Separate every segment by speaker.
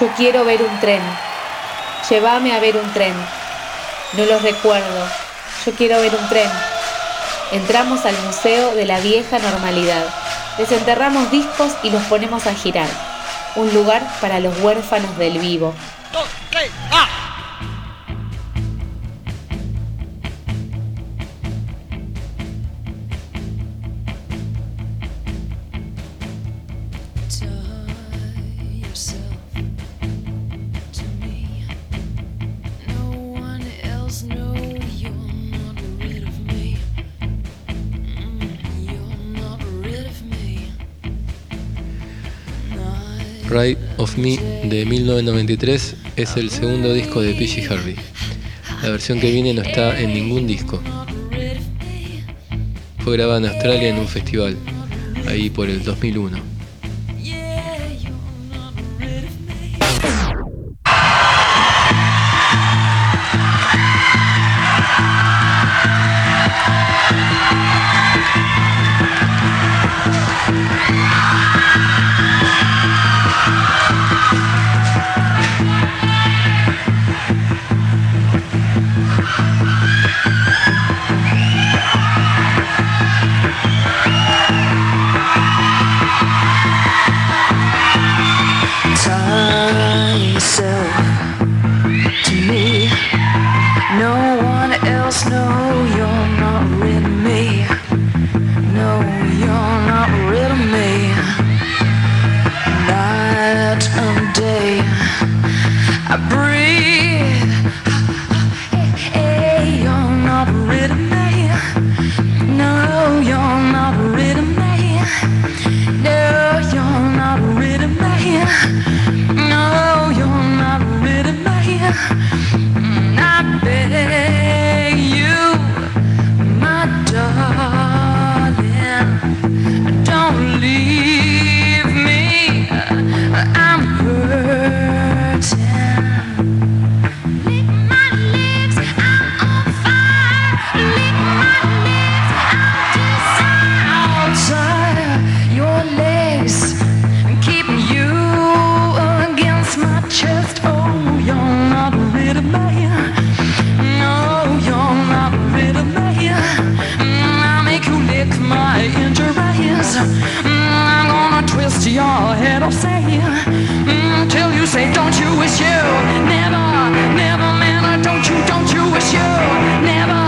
Speaker 1: Yo quiero ver un tren. Llévame a ver un tren. No lo recuerdo. Yo quiero ver un tren. Entramos al Museo de la Vieja Normalidad. Desenterramos discos y los ponemos a girar. Un lugar para los huérfanos del vivo.
Speaker 2: Ride of Me de
Speaker 3: 1993 es el segundo disco de PG Harvey. La versión que viene no está en ningún disco. Fue grabada en Australia en un festival, ahí por el 2001.
Speaker 2: must know you're not rid of me. No, you're not rid of me. Night and um, day, I breathe. twist your head or say mm, until you say don't you wish you never never man don't you don't you wish you never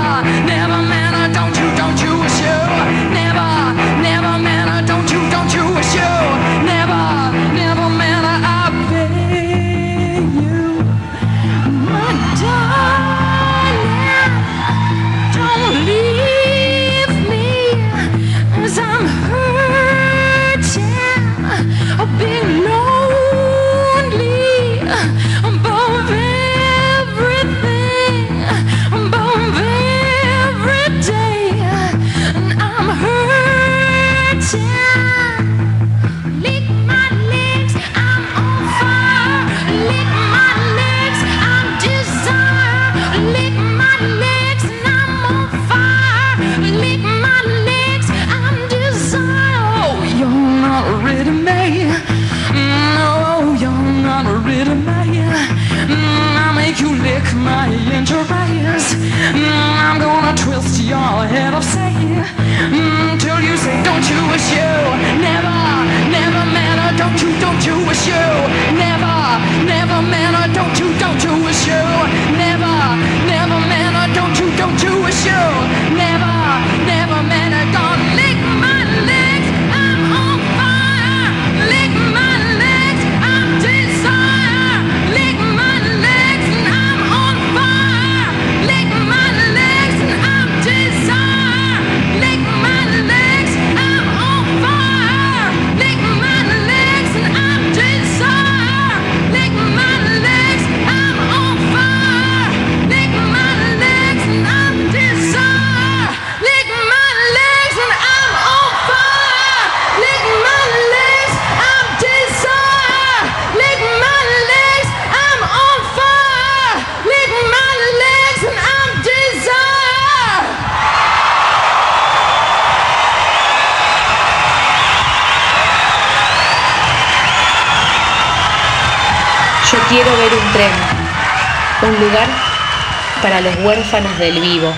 Speaker 2: your head of sand.
Speaker 1: Yo quiero ver un tren, un lugar para los huérfanos del vivo.